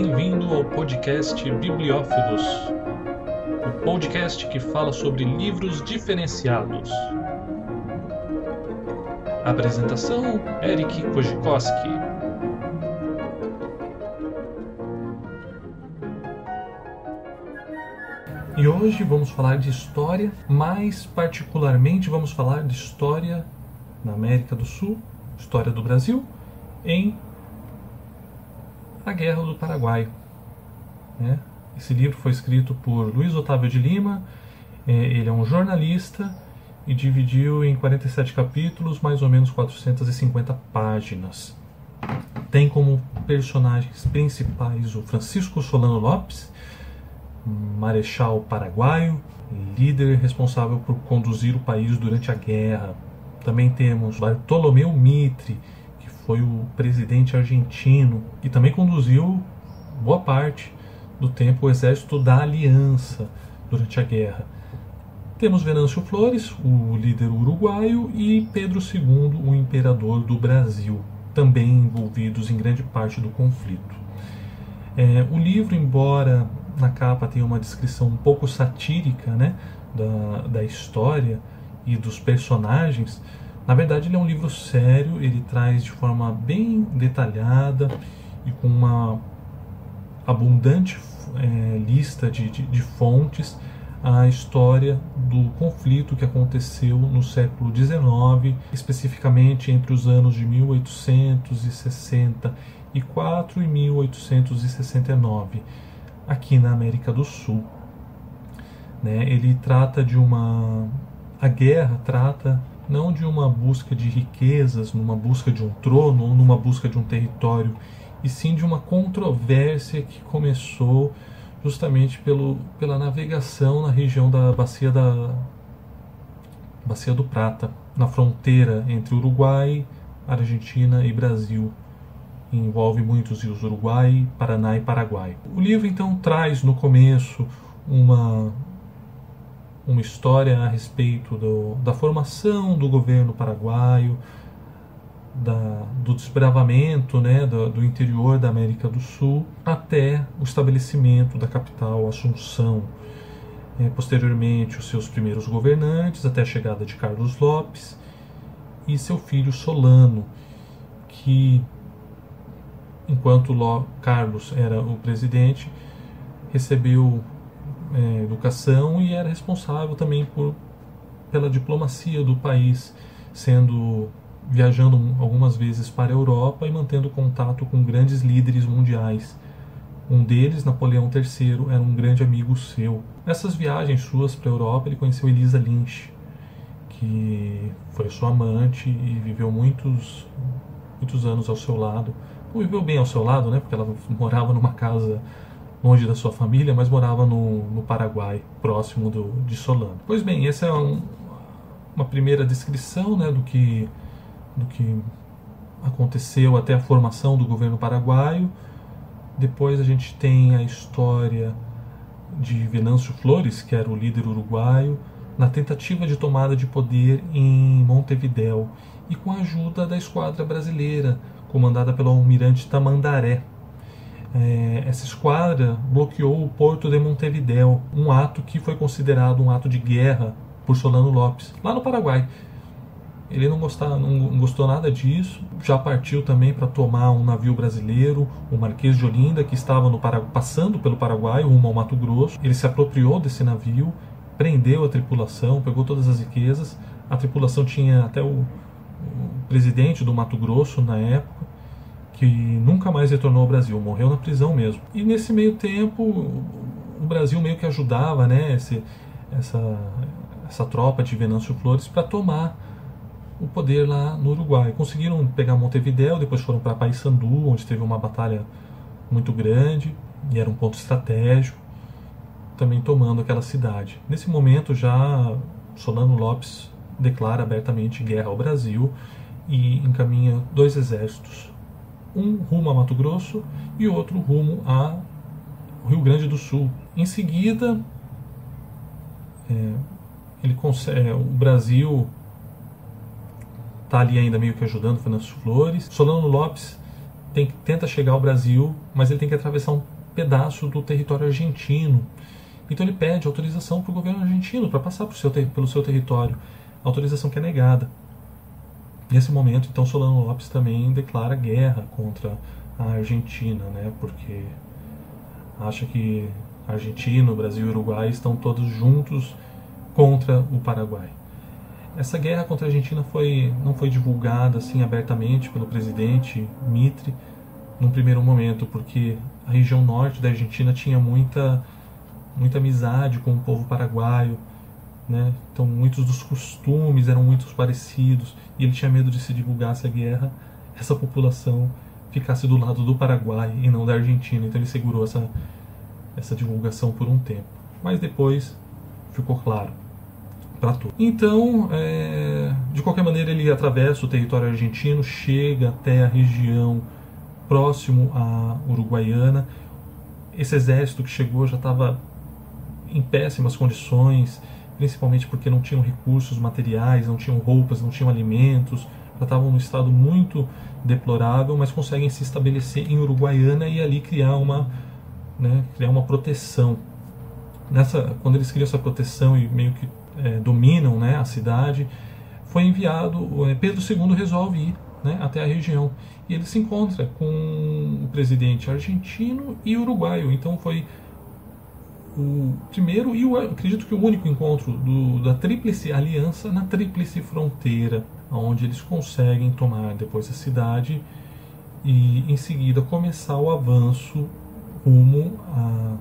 Bem-vindo ao podcast Bibliófilos, o podcast que fala sobre livros diferenciados. Apresentação: Eric Kojikoski. E hoje vamos falar de história, mais particularmente vamos falar de história na América do Sul, história do Brasil, em A Guerra do Paraguai. Né? Esse livro foi escrito por Luiz Otávio de Lima, é, ele é um jornalista e dividiu em 47 capítulos, mais ou menos 450 páginas. Tem como personagens principais o Francisco Solano Lopes, marechal paraguaio, líder responsável por conduzir o país durante a guerra. Também temos Bartolomeu Mitre, foi o presidente argentino e também conduziu boa parte do tempo o exército da Aliança durante a guerra. Temos Venâncio Flores, o líder uruguaio, e Pedro II, o imperador do Brasil, também envolvidos em grande parte do conflito. É, o livro, embora na capa tem uma descrição um pouco satírica né, da, da história e dos personagens. Na verdade, ele é um livro sério, ele traz de forma bem detalhada e com uma abundante é, lista de, de, de fontes a história do conflito que aconteceu no século XIX, especificamente entre os anos de 1864 e 1869 aqui na América do Sul. Né? Ele trata de uma. A guerra trata não de uma busca de riquezas, numa busca de um trono ou numa busca de um território, e sim de uma controvérsia que começou justamente pelo, pela navegação na região da bacia da bacia do Prata, na fronteira entre Uruguai, Argentina e Brasil envolve muitos rios Uruguai, Paraná e Paraguai. O livro então traz no começo uma uma história a respeito do, da formação do governo paraguaio, da, do desbravamento né, do, do, interior da América do Sul até o estabelecimento da capital Assunção. É, posteriormente, os seus primeiros governantes, até a chegada de Carlos Lopes e seu filho Solano, que enquanto Carlos era o presidente, recebeu é, educação e era responsável também por, pela diplomacia do país, sendo viajando algumas vezes para a Europa e mantendo contato com grandes líderes mundiais. Um deles, Napoleão III, era um grande amigo seu. Nessas viagens suas para a Europa, ele conheceu Elisa Lynch, que foi sua amante e viveu muitos, muitos anos ao seu lado viveu bem ao seu lado, né? Porque ela morava numa casa longe da sua família, mas morava no, no Paraguai, próximo do, de Solano. Pois bem, essa é um, uma primeira descrição né, do, que, do que aconteceu até a formação do governo paraguaio. Depois a gente tem a história de Venâncio Flores, que era o líder uruguaio, na tentativa de tomada de poder em Montevidéu e com a ajuda da esquadra brasileira, comandada pelo almirante Tamandaré. É, essa esquadra bloqueou o porto de Montevidéu, um ato que foi considerado um ato de guerra por Solano Lopes, lá no Paraguai. Ele não, gostava, não gostou nada disso, já partiu também para tomar um navio brasileiro, o Marquês de Olinda, que estava no passando pelo Paraguai, rumo ao Mato Grosso. Ele se apropriou desse navio, prendeu a tripulação, pegou todas as riquezas. A tripulação tinha até o, o presidente do Mato Grosso na época, que nunca mais retornou ao Brasil, morreu na prisão mesmo. E nesse meio tempo, o Brasil meio que ajudava né, esse, essa, essa tropa de Venâncio Flores para tomar o poder lá no Uruguai. Conseguiram pegar Montevideo, depois foram para Paissandu, onde teve uma batalha muito grande e era um ponto estratégico, também tomando aquela cidade. Nesse momento já Solano Lopes declara abertamente guerra ao Brasil e encaminha dois exércitos, um rumo a Mato Grosso e outro rumo a Rio Grande do Sul. Em seguida, é, ele consegue, é, o Brasil está ali ainda meio que ajudando Fernando Flores. Solano Lopes tem, tenta chegar ao Brasil, mas ele tem que atravessar um pedaço do território argentino. Então ele pede autorização para o governo argentino para passar seu, pelo seu território. Autorização que é negada. Nesse momento, então, Solano Lopes também declara guerra contra a Argentina, né? Porque acha que Argentina, Brasil e Uruguai estão todos juntos contra o Paraguai. Essa guerra contra a Argentina foi, não foi divulgada assim abertamente pelo presidente Mitre num primeiro momento, porque a região norte da Argentina tinha muita, muita amizade com o povo paraguaio, né? então muitos dos costumes eram muito parecidos, e ele tinha medo de se divulgasse a guerra, essa população ficasse do lado do Paraguai e não da Argentina, então ele segurou essa, essa divulgação por um tempo. Mas depois ficou claro para tudo. Então, é, de qualquer maneira, ele atravessa o território argentino, chega até a região próximo à Uruguaiana. Esse exército que chegou já estava em péssimas condições, principalmente porque não tinham recursos materiais, não tinham roupas, não tinham alimentos, já estavam num estado muito deplorável, mas conseguem se estabelecer em Uruguaiana e ali criar uma, né, criar uma proteção. Nessa, quando eles criam essa proteção e meio que é, dominam né, a cidade, foi enviado, é, Pedro II resolve ir né, até a região. E ele se encontra com o presidente argentino e uruguaio. Então foi o primeiro e o, acredito que o único encontro do, da Tríplice Aliança na Tríplice Fronteira, onde eles conseguem tomar depois a cidade e em seguida começar o avanço rumo a,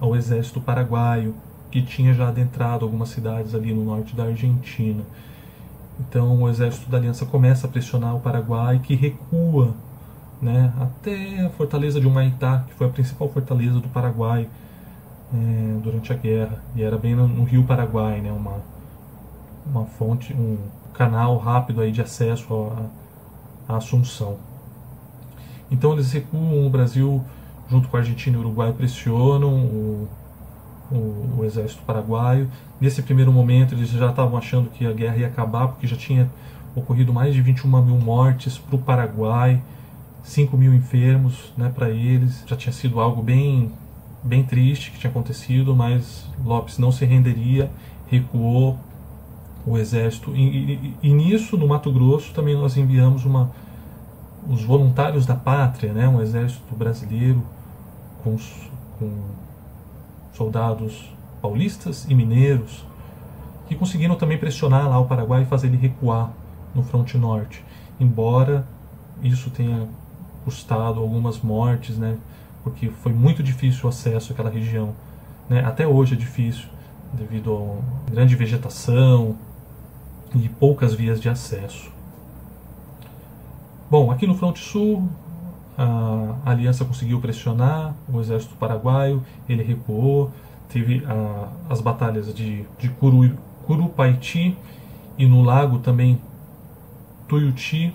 ao exército paraguaio que tinha já adentrado algumas cidades ali no norte da Argentina. Então o exército da Aliança começa a pressionar o Paraguai, que recua né, até a fortaleza de Humaitá, que foi a principal fortaleza do Paraguai é, durante a guerra. E era bem no, no, Rio Paraguai, né, uma, uma fonte, um canal rápido aí de acesso à Assunção. Então eles recuam, o Brasil, junto com a Argentina e o Uruguai, pressionam o o, o, exército paraguaio. Nesse primeiro momento, eles já estavam achando que a guerra ia acabar, porque já tinha ocorrido mais de 21 mil mortes para o Paraguai, 5 mil enfermos né, para eles. Já tinha sido algo bem, bem triste que tinha acontecido, mas Lopes não se renderia, recuou o exército. E, e, e nisso, no Mato Grosso, também nós enviamos uma, os voluntários da pátria, né, um exército brasileiro com, com soldados paulistas e mineiros, que conseguiram também pressionar lá o Paraguai e fazer ele recuar no fronte norte, embora isso tenha custado algumas mortes, né, porque foi muito difícil o acesso àquela região. Né, até hoje é difícil, devido a grande vegetação e poucas vias de acesso. Bom, aqui no fronte sul, a aliança conseguiu pressionar o exército paraguaio, ele recuou, teve a, as batalhas de, de Curu, Curupaiti e no lago também Tuiuti,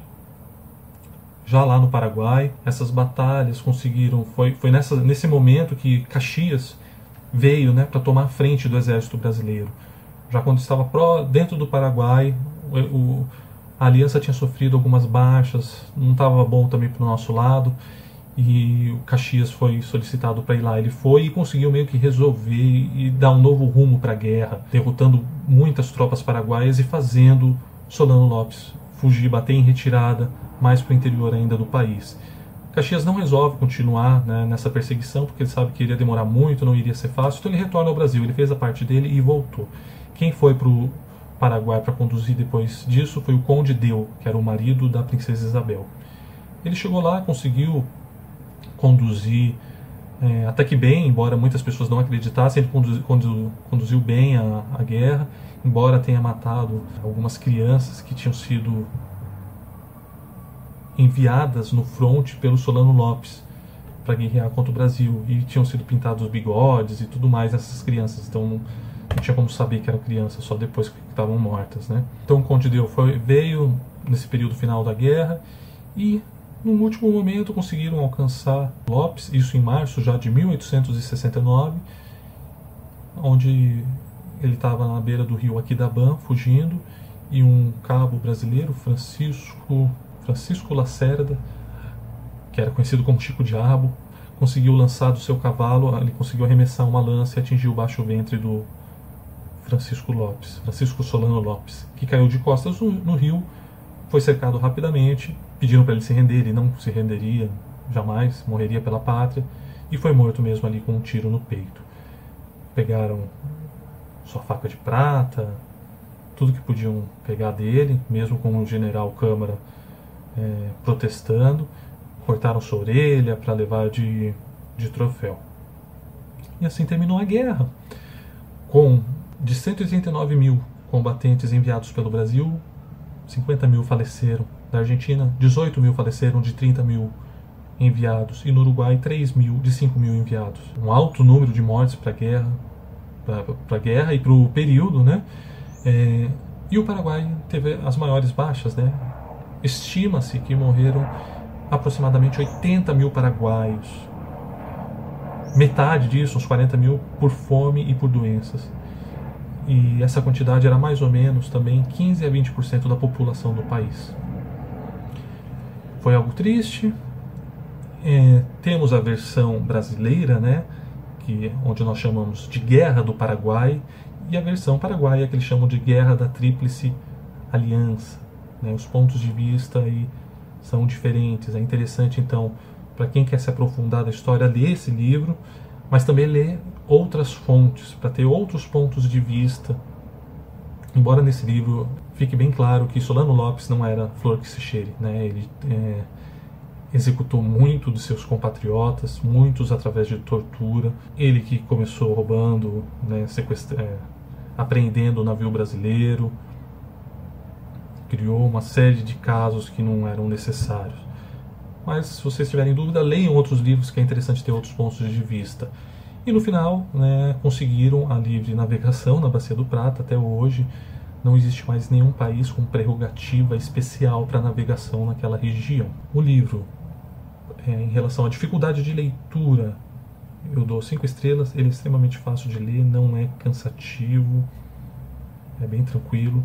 já lá no Paraguai. Essas batalhas conseguiram, foi, foi nessa, nesse momento que Caxias veio né, para tomar a frente do exército brasileiro. Já quando estava pró, dentro do Paraguai, o, a aliança tinha sofrido algumas baixas, não estava bom também para o nosso lado, e o Caxias foi solicitado para ir lá. Ele foi e conseguiu meio que resolver e dar um novo rumo para a guerra, derrotando muitas tropas paraguaias e fazendo Solano Lopes fugir, bater em retirada mais para o interior ainda do país. Caxias não resolve continuar né, nessa perseguição, porque ele sabe que iria demorar muito, não iria ser fácil, então ele retorna ao Brasil. Ele fez a parte dele e voltou. Quem foi para o Paraguai para conduzir depois disso foi o Conde Deu, que era o marido da princesa Isabel. Ele chegou lá, conseguiu conduzir é, até que bem, embora muitas pessoas não acreditassem, ele conduziu, conduziu, bem a, a, guerra, embora tenha matado algumas crianças que tinham sido enviadas no fronte pelo Solano Lopes para guerrear contra o Brasil e tinham sido pintados os bigodes e tudo mais nessas crianças. Então não tinha como saber que eram crianças, só depois que estavam mortas. Né? Então o Conde Deu foi, veio nesse período final da guerra e no último momento conseguiram alcançar Lopes, isso em março já de 1869, onde ele estava na beira do rio Aquidabã, fugindo, e um cabo brasileiro, Francisco, Francisco Lacerda, que era conhecido como Chico Diabo, conseguiu lançar do seu cavalo, ele conseguiu arremessar uma lança e atingiu o baixo ventre do Francisco Lopes, Francisco Solano Lopes, que caiu de costas no, no rio, foi cercado rapidamente, pediram para ele se render, ele não se renderia jamais, morreria pela pátria, e foi morto mesmo ali com um tiro no peito. Pegaram sua faca de prata, tudo que podiam pegar dele, mesmo com o general Câmara é, protestando, cortaram sua orelha para levar de, de troféu. E assim terminou a guerra, com de 189 mil combatentes enviados pelo Brasil, 50 mil faleceram. Da Argentina, 18 mil faleceram de 30 mil enviados. E no Uruguai, 3 mil de 5 mil enviados. Um alto número de mortes para a guerra, para a guerra e para o período, né? É, e o Paraguai teve as maiores baixas, né? Estima-se que morreram aproximadamente 80 mil paraguaios. Metade disso, uns 40 mil, por fome e por doenças. E essa quantidade era mais ou menos também 15 a 20% da população do país. Foi algo triste. É, temos a versão brasileira, né? Que, onde nós chamamos de Guerra do Paraguai, e a versão paraguaia que eles chamam de Guerra da Tríplice Aliança. Né? Os pontos de vista aí são diferentes. É interessante, então, para quem quer se aprofundar da história, ler esse livro, mas também ler outras fontes, para ter outros pontos de vista. Embora nesse livro fique bem claro que Solano Lopes não era flor que se cheire, né? ele é, executou muito dos seus compatriotas, muitos através de tortura. Ele que começou roubando, né, sequestra, é, apreendendo o navio brasileiro, criou uma série de casos que não eram necessários. Mas se vocês tiverem dúvida, leiam outros livros que é interessante ter outros pontos de vista. E no final, né, conseguiram a livre navegação na Bacia do Prata até hoje. Não existe mais nenhum país com prerrogativa especial para navegação naquela região. O livro, é, em relação à dificuldade de leitura, eu dou cinco estrelas. Ele é extremamente fácil de ler, não é cansativo, é bem tranquilo.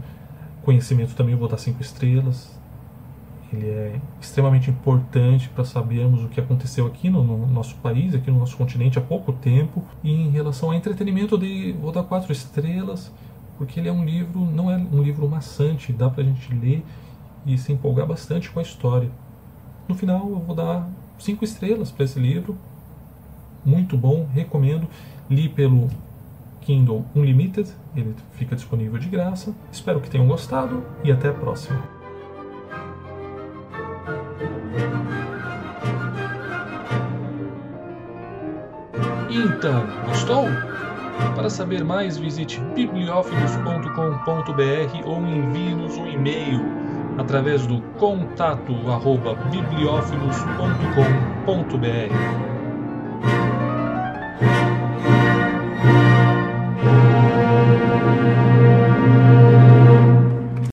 Conhecimento também vou dar cinco estrelas. Ele é extremamente importante para sabermos o que aconteceu aqui no, no, nosso país, aqui no nosso continente há pouco tempo. E em relação ao entretenimento, dei, vou dar quatro estrelas, porque ele é um livro, não é um livro maçante, dá para a gente ler e se empolgar bastante com a história. No final, eu vou dar cinco estrelas para esse livro, muito bom, recomendo. Li pelo Kindle Unlimited, ele fica disponível de graça. Espero que tenham gostado e até a próxima. Então, gostou? Para saber mais, visite bibliófilos.com.br ou envie-nos um e-mail através do contato arroba bibliófilos.com.br.